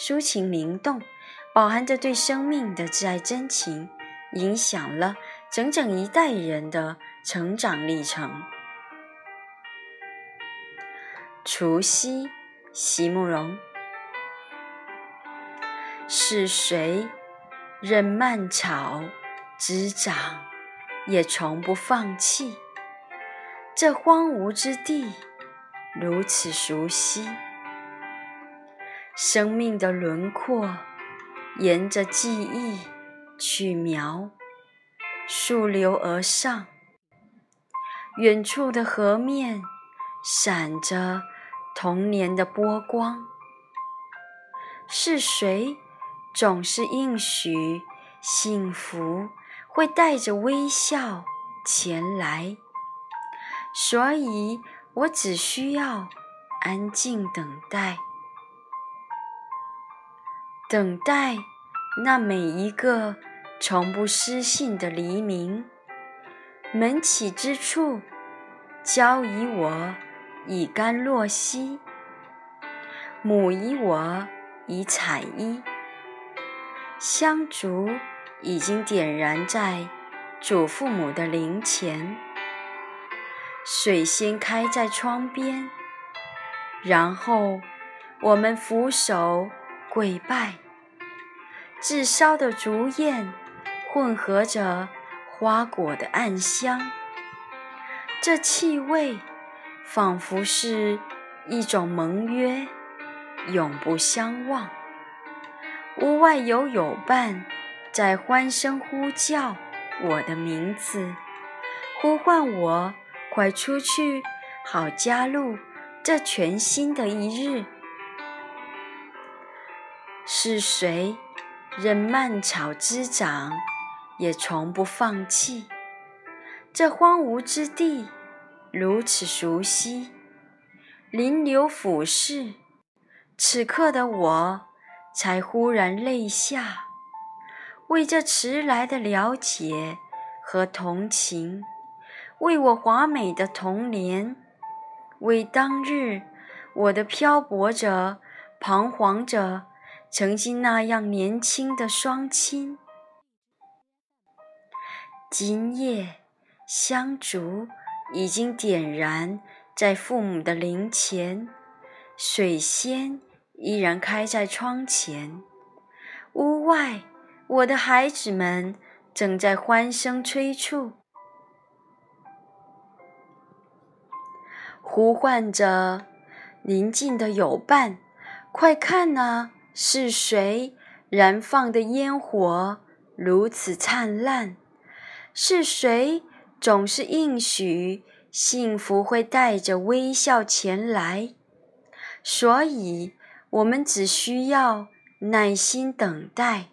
抒情灵动，饱含着对生命的挚爱真情，影响了整整一代人的成长历程。除夕，席慕容。是谁任蔓草滋长，也从不放弃？这荒芜之地，如此熟悉。生命的轮廓，沿着记忆去描，溯流而上。远处的河面，闪着童年的波光。是谁总是应许幸福会带着微笑前来？所以我只需要安静等待。等待那每一个从不失信的黎明，门起之处，交以我以甘若兮，母以我以彩衣。香烛已经点燃在祖父母的灵前，水仙开在窗边，然后我们俯首。跪拜，炙烧的烛焰混合着花果的暗香，这气味仿佛是一种盟约，永不相忘。屋外有友伴在欢声呼叫我的名字，呼唤我快出去，好加入这全新的一日。是谁任蔓草滋长，也从不放弃？这荒芜之地如此熟悉，临流俯视，此刻的我才忽然泪下，为这迟来的了解和同情，为我华美的童年，为当日我的漂泊着、彷徨着。曾经那样年轻的双亲，今夜香烛已经点燃在父母的灵前，水仙依然开在窗前，屋外我的孩子们正在欢声催促，呼唤着邻近的友伴，快看啊！是谁燃放的烟火如此灿烂？是谁总是应许幸福会带着微笑前来？所以，我们只需要耐心等待，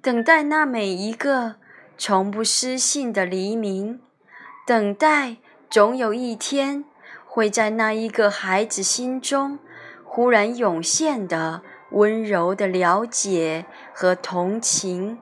等待那每一个从不失信的黎明，等待总有一天会在那一个孩子心中忽然涌现的。温柔的了解和同情。